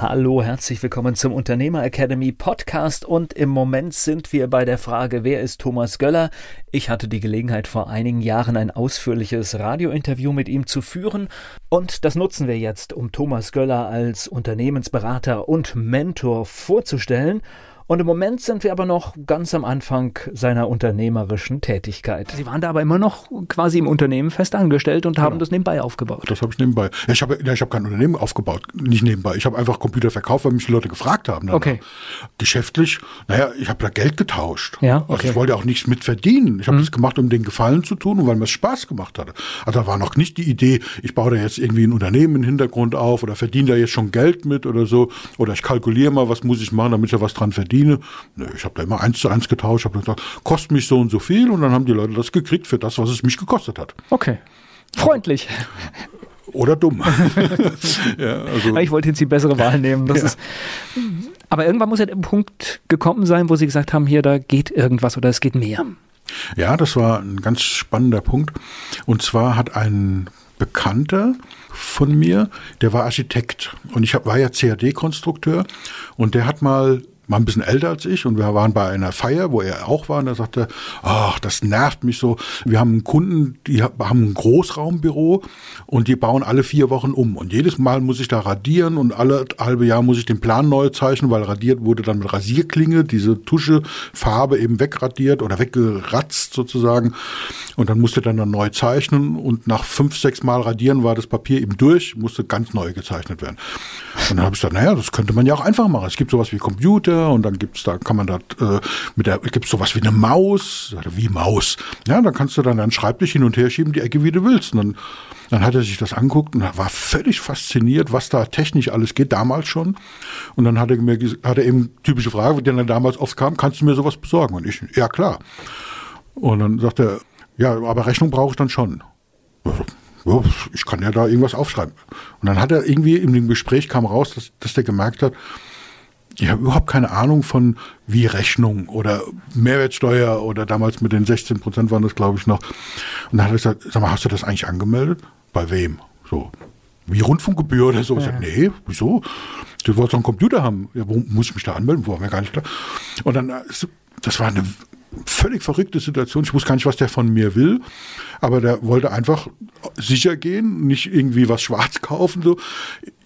Hallo, herzlich willkommen zum Unternehmer Academy Podcast und im Moment sind wir bei der Frage, wer ist Thomas Göller? Ich hatte die Gelegenheit vor einigen Jahren ein ausführliches Radiointerview mit ihm zu führen und das nutzen wir jetzt, um Thomas Göller als Unternehmensberater und Mentor vorzustellen. Und im Moment sind wir aber noch ganz am Anfang seiner unternehmerischen Tätigkeit. Sie waren da aber immer noch quasi im Unternehmen fest angestellt und haben genau. das nebenbei aufgebaut. Das habe ich nebenbei. Ja, ich habe ja, ich hab kein Unternehmen aufgebaut, nicht nebenbei. Ich habe einfach Computer verkauft, weil mich die Leute gefragt haben. Danach. Okay. Geschäftlich, naja, ich habe da Geld getauscht. Ja, okay. Also ich wollte auch nichts mit verdienen. Ich habe mhm. das gemacht, um den Gefallen zu tun und weil mir es Spaß gemacht hatte. Also da war noch nicht die Idee, ich baue da jetzt irgendwie ein Unternehmen im Hintergrund auf oder verdiene da jetzt schon Geld mit oder so. Oder ich kalkuliere mal, was muss ich machen, damit ich da was dran verdiene verdiene. Nö, ich habe da immer eins zu eins getauscht, habe gesagt, kostet mich so und so viel und dann haben die Leute das gekriegt für das, was es mich gekostet hat. Okay. Freundlich. Oder dumm. ja, also. Ich wollte jetzt die bessere Wahl nehmen. Das ja. ist, aber irgendwann muss ja der Punkt gekommen sein, wo Sie gesagt haben, hier, da geht irgendwas oder es geht mehr. Ja, das war ein ganz spannender Punkt. Und zwar hat ein Bekannter von mir, der war Architekt und ich hab, war ja CAD-Konstrukteur und der hat mal war ein bisschen älter als ich und wir waren bei einer Feier, wo er auch war und er sagte, ach, das nervt mich so. Wir haben einen Kunden, die haben ein Großraumbüro und die bauen alle vier Wochen um und jedes Mal muss ich da radieren und alle halbe Jahr muss ich den Plan neu zeichnen, weil radiert wurde dann mit Rasierklinge, diese Tuschefarbe eben wegradiert oder weggeratzt sozusagen und dann musste dann, dann neu zeichnen und nach fünf, sechs Mal radieren war das Papier eben durch, musste ganz neu gezeichnet werden. Und dann habe ich gesagt, naja, das könnte man ja auch einfach machen. Es gibt sowas wie Computer, und dann gibt's da, kann man da äh, mit der, gibt's sowas wie eine Maus, wie Maus. Ja, dann kannst du dann deinen Schreibtisch hin und her schieben, die Ecke, wie du willst. Und dann, dann hat er sich das anguckt und war völlig fasziniert, was da technisch alles geht, damals schon. Und dann hat er mir, hat er eben typische Frage, die dann damals oft kam, kannst du mir sowas besorgen? Und ich, ja klar. Und dann sagt er, ja, aber Rechnung brauche ich dann schon. Ich kann ja da irgendwas aufschreiben. Und dann hat er irgendwie in dem Gespräch kam raus, dass, dass der gemerkt hat, ich habe überhaupt keine Ahnung von wie Rechnung oder Mehrwertsteuer oder damals mit den 16 Prozent waren das, glaube ich, noch. Und dann hat er gesagt, sag mal, hast du das eigentlich angemeldet? Bei wem? So. Wie Rundfunkgebühr oder so. Ja. Ich sag, nee, wieso? Du wolltest doch einen Computer haben. Ja, wo muss ich mich da anmelden? Wo war mir gar nicht klar. Und dann, äh, das war eine völlig verrückte Situation. Ich wusste gar nicht, was der von mir will, aber der wollte einfach sicher gehen, nicht irgendwie was schwarz kaufen. So.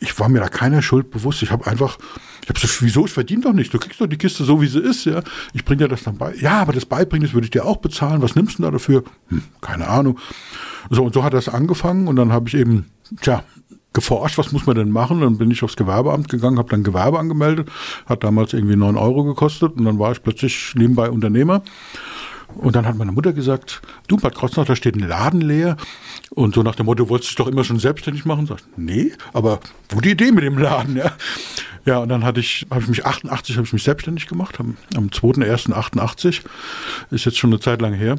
Ich war mir da keiner Schuld bewusst. Ich habe einfach, ich habe so, wieso, ich verdiene doch nicht. Du kriegst doch die Kiste so, wie sie ist. ja. Ich bringe dir das dann bei. Ja, aber das Beibringen, das würde ich dir auch bezahlen. Was nimmst du da dafür? Hm, keine Ahnung. So, und so hat das angefangen und dann habe ich eben, tja, geforscht, was muss man denn machen? Dann bin ich aufs Gewerbeamt gegangen, habe dann Gewerbe angemeldet, hat damals irgendwie neun Euro gekostet und dann war ich plötzlich nebenbei Unternehmer. Und dann hat meine Mutter gesagt, du Bad Kreuznach, da steht ein Laden leer. Und so nach dem Motto, wolltest du dich doch immer schon selbstständig machen? Sag nee, aber wo die Idee mit dem Laden, ja. Ja, und dann hatte ich, habe ich mich 88, habe ich mich selbstständig gemacht, am, am 2.1.88, ist jetzt schon eine Zeit lang her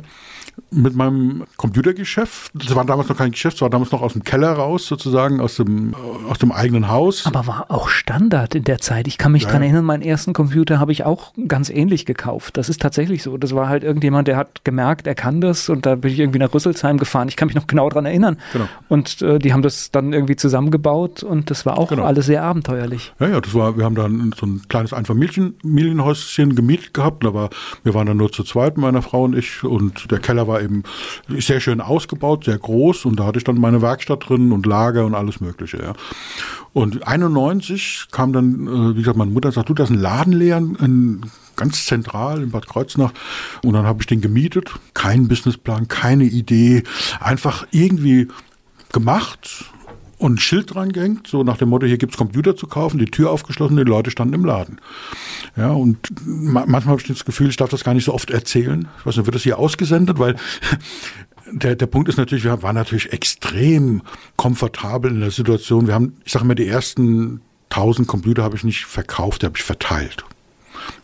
mit meinem Computergeschäft. Das war damals noch kein Geschäft, das war damals noch aus dem Keller raus, sozusagen, aus dem, aus dem eigenen Haus. Aber war auch Standard in der Zeit. Ich kann mich ja. dran erinnern, meinen ersten Computer habe ich auch ganz ähnlich gekauft. Das ist tatsächlich so. Das war halt irgendjemand, der hat gemerkt, er kann das und da bin ich irgendwie nach Rüsselsheim gefahren. Ich kann mich noch genau dran erinnern. Genau. Und äh, die haben das dann irgendwie zusammengebaut und das war auch genau. alles sehr abenteuerlich. Ja, ja, das war, wir haben dann so ein kleines Einfamilienhäuschen gemietet gehabt. War, wir waren dann nur zu zweit, meiner Frau und ich und der Keller war eben sehr schön ausgebaut, sehr groß und da hatte ich dann meine Werkstatt drin und Lager und alles Mögliche. Ja. Und 91 kam dann, äh, wie gesagt, meine Mutter sagt, du, das ist ein Laden leer, ein, ganz zentral in Bad Kreuznach. Und dann habe ich den gemietet. Kein Businessplan, keine Idee. Einfach irgendwie gemacht und ein Schild dran so nach dem Motto, hier gibt's Computer zu kaufen, die Tür aufgeschlossen, die Leute standen im Laden. Ja, und ma manchmal habe ich das Gefühl, ich darf das gar nicht so oft erzählen. Ich weiß nicht, wird das hier ausgesendet, weil der, der Punkt ist natürlich, wir waren natürlich extrem komfortabel in der Situation. Wir haben, ich sage mal, die ersten 1000 Computer habe ich nicht verkauft, die habe ich verteilt.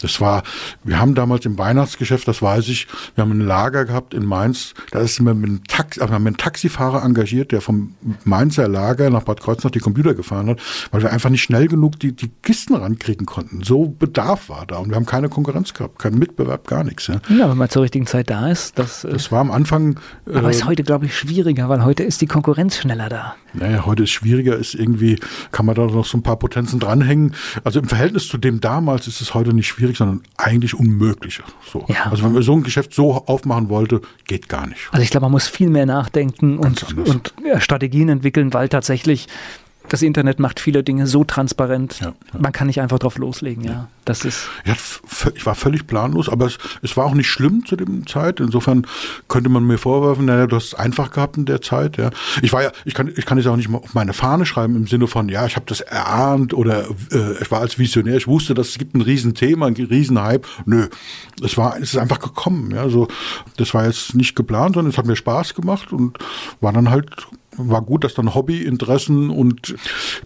Das war, wir haben damals im Weihnachtsgeschäft, das weiß ich, wir haben ein Lager gehabt in Mainz, da ist mir mit einem, Taxi, also mit Taxifahrer engagiert, der vom Mainzer Lager nach Bad Kreuznach die Computer gefahren hat, weil wir einfach nicht schnell genug die, die Kisten rankriegen konnten. So Bedarf war da und wir haben keine Konkurrenz gehabt, keinen Mitbewerb, gar nichts. Ja, ja wenn man zur richtigen Zeit da ist. Das, äh, das war am Anfang. Aber äh, ist heute, glaube ich, schwieriger, weil heute ist die Konkurrenz schneller da. Naja, heute ist schwieriger, ist irgendwie, kann man da noch so ein paar Potenzen dranhängen. Also im Verhältnis zu dem damals ist es heute nicht schwierig, sondern eigentlich unmöglich. So. Ja. Also wenn man so ein Geschäft so aufmachen wollte, geht gar nicht. Also ich glaube, man muss viel mehr nachdenken und, und Strategien entwickeln, weil tatsächlich das Internet macht viele Dinge so transparent. Ja, ja. Man kann nicht einfach drauf loslegen. Ja, das ist. ich war völlig planlos, aber es, es, war auch nicht schlimm zu dem Zeit. Insofern könnte man mir vorwerfen, naja, du hast es einfach gehabt in der Zeit. Ja, ich war ja, ich kann, ich kann es auch nicht mal auf meine Fahne schreiben im Sinne von, ja, ich habe das erahnt oder äh, ich war als Visionär, ich wusste, dass es gibt ein Riesenthema, ein Riesenhype. Nö, es war, es ist einfach gekommen. Ja, so, das war jetzt nicht geplant, sondern es hat mir Spaß gemacht und war dann halt war gut, dass dann Hobby, Interessen und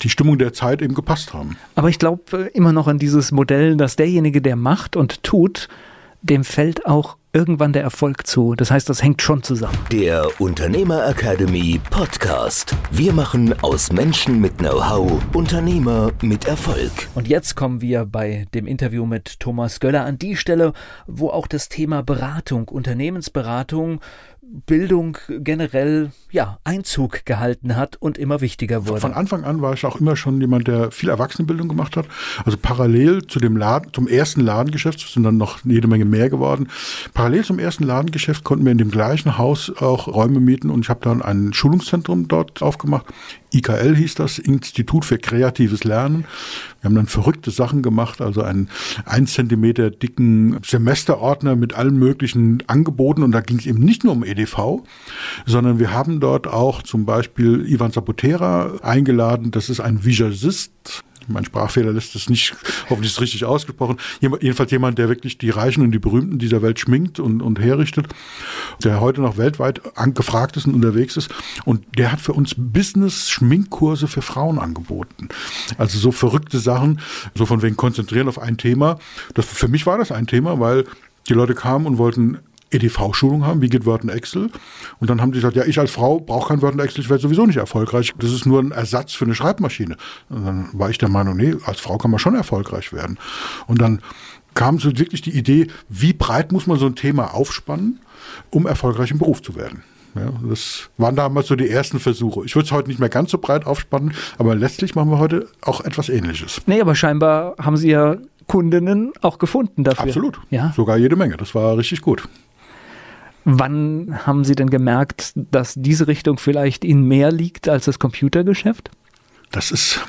die Stimmung der Zeit eben gepasst haben. Aber ich glaube immer noch an dieses Modell, dass derjenige, der macht und tut, dem fällt auch irgendwann der Erfolg zu. Das heißt, das hängt schon zusammen. Der Unternehmer Academy Podcast. Wir machen aus Menschen mit Know-how Unternehmer mit Erfolg. Und jetzt kommen wir bei dem Interview mit Thomas Göller an die Stelle, wo auch das Thema Beratung, Unternehmensberatung Bildung generell ja Einzug gehalten hat und immer wichtiger wurde. Von Anfang an war ich auch immer schon jemand, der viel Erwachsenenbildung gemacht hat. Also parallel zu dem Laden, zum ersten Ladengeschäft sind dann noch jede Menge mehr geworden. Parallel zum ersten Ladengeschäft konnten wir in dem gleichen Haus auch Räume mieten und ich habe dann ein Schulungszentrum dort aufgemacht. IKL hieß das, Institut für kreatives Lernen. Wir haben dann verrückte Sachen gemacht, also einen ein Zentimeter dicken Semesterordner mit allen möglichen Angeboten. Und da ging es eben nicht nur um EDV, sondern wir haben dort auch zum Beispiel Ivan Sapotera eingeladen, das ist ein Visagist, mein Sprachfehler lässt es nicht, hoffentlich ist es richtig ausgesprochen. Jedenfalls jemand, der wirklich die Reichen und die Berühmten dieser Welt schminkt und, und herrichtet, der heute noch weltweit gefragt ist und unterwegs ist. Und der hat für uns Business-Schminkkurse für Frauen angeboten. Also so verrückte Sachen, so von wegen konzentrieren auf ein Thema. Das, für mich war das ein Thema, weil die Leute kamen und wollten EDV-Schulung haben, wie geht Word und Excel. Und dann haben die gesagt, ja, ich als Frau brauche kein Word und Excel, ich werde sowieso nicht erfolgreich. Das ist nur ein Ersatz für eine Schreibmaschine. Und dann war ich der Meinung, nee, als Frau kann man schon erfolgreich werden. Und dann kam so wirklich die Idee, wie breit muss man so ein Thema aufspannen, um erfolgreich im Beruf zu werden. Ja, das waren damals so die ersten Versuche. Ich würde es heute nicht mehr ganz so breit aufspannen, aber letztlich machen wir heute auch etwas Ähnliches. Nee, aber scheinbar haben Sie ja Kundinnen auch gefunden dafür. Absolut. Ja. Sogar jede Menge. Das war richtig gut. Wann haben Sie denn gemerkt, dass diese Richtung vielleicht Ihnen mehr liegt als das Computergeschäft? Das ist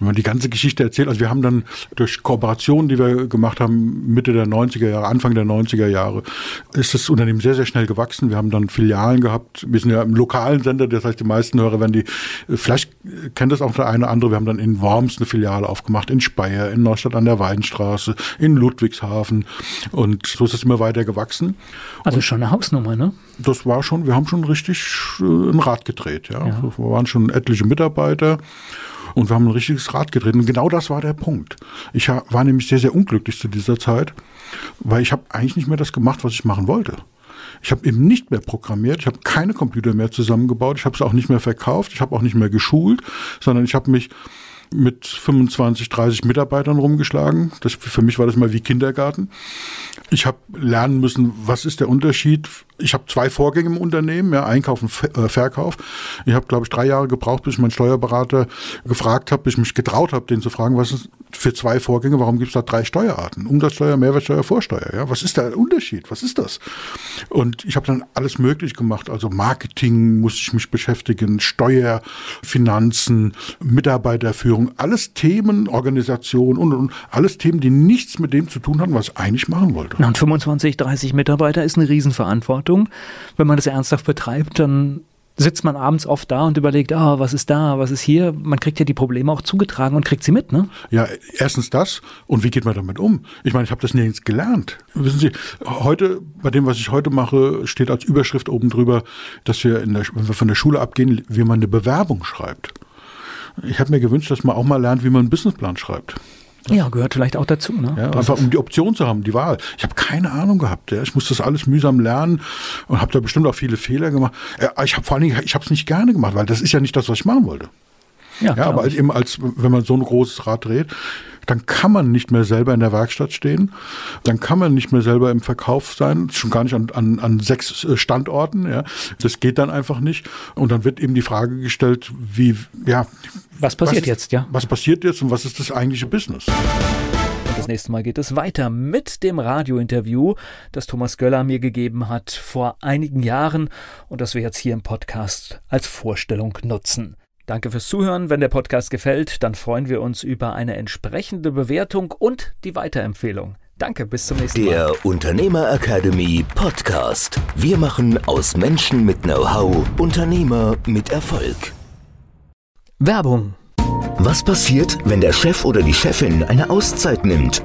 wenn man die ganze Geschichte erzählt, also wir haben dann durch Kooperationen, die wir gemacht haben, Mitte der 90er Jahre, Anfang der 90er Jahre, ist das Unternehmen sehr, sehr schnell gewachsen. Wir haben dann Filialen gehabt. Wir sind ja im lokalen Sender, das heißt, die meisten Hörer werden die, vielleicht kennt das auch der eine oder andere. Wir haben dann in Worms eine Filiale aufgemacht, in Speyer, in Neustadt an der Weinstraße, in Ludwigshafen. Und so ist es immer weiter gewachsen. Also Und schon eine Hausnummer, ne? Das war schon, wir haben schon richtig äh, ein Rad gedreht, ja. ja. Wir waren schon etliche Mitarbeiter. Und wir haben ein richtiges Rad gedreht. Und genau das war der Punkt. Ich war nämlich sehr, sehr unglücklich zu dieser Zeit, weil ich habe eigentlich nicht mehr das gemacht, was ich machen wollte. Ich habe eben nicht mehr programmiert, ich habe keine Computer mehr zusammengebaut, ich habe es auch nicht mehr verkauft, ich habe auch nicht mehr geschult, sondern ich habe mich mit 25, 30 Mitarbeitern rumgeschlagen. Das, für mich war das mal wie Kindergarten. Ich habe lernen müssen, was ist der Unterschied. Ich habe zwei Vorgänge im Unternehmen, ja, Einkauf und äh, Verkauf. Ich habe, glaube ich, drei Jahre gebraucht, bis ich meinen Steuerberater gefragt habe, bis ich mich getraut habe, den zu fragen, was ist für zwei Vorgänge, warum gibt es da drei Steuerarten? Umsatzsteuer, Mehrwertsteuer, Vorsteuer. Ja? Was ist der Unterschied? Was ist das? Und ich habe dann alles möglich gemacht. Also Marketing musste ich mich beschäftigen, Steuer, Finanzen, Mitarbeiterführung, alles Themen, Organisation und, und alles Themen, die nichts mit dem zu tun hatten, was ich eigentlich machen wollte. Und 25, 30 Mitarbeiter ist eine Riesenverantwortung. Wenn man das ernsthaft betreibt, dann sitzt man abends oft da und überlegt, ah, was ist da, was ist hier. Man kriegt ja die Probleme auch zugetragen und kriegt sie mit, ne? Ja, erstens das und wie geht man damit um? Ich meine, ich habe das nirgends gelernt. Wissen Sie, heute, bei dem, was ich heute mache, steht als Überschrift oben drüber, dass wir, der, wenn wir von der Schule abgehen, wie man eine Bewerbung schreibt. Ich habe mir gewünscht, dass man auch mal lernt, wie man einen Businessplan schreibt. Ja, gehört vielleicht auch dazu. Ne? Ja, einfach um die Option zu haben, die Wahl. Ich habe keine Ahnung gehabt. Ja. Ich muss das alles mühsam lernen und habe da bestimmt auch viele Fehler gemacht. Ja, ich habe vor allen Dingen, ich habe es nicht gerne gemacht, weil das ist ja nicht das, was ich machen wollte. Ja, ja aber als, eben als, wenn man so ein großes Rad dreht, dann kann man nicht mehr selber in der Werkstatt stehen, dann kann man nicht mehr selber im Verkauf sein, schon gar nicht an, an, an sechs äh, Standorten. Ja. Das geht dann einfach nicht. Und dann wird eben die Frage gestellt, wie, ja. Was passiert was, jetzt, ja? Was passiert jetzt und was ist das eigentliche Business? Das nächste Mal geht es weiter mit dem Radiointerview, das Thomas Göller mir gegeben hat vor einigen Jahren und das wir jetzt hier im Podcast als Vorstellung nutzen. Danke fürs Zuhören. Wenn der Podcast gefällt, dann freuen wir uns über eine entsprechende Bewertung und die Weiterempfehlung. Danke, bis zum nächsten Mal. Der Unternehmer Academy Podcast. Wir machen aus Menschen mit Know-how Unternehmer mit Erfolg. Werbung. Was passiert, wenn der Chef oder die Chefin eine Auszeit nimmt?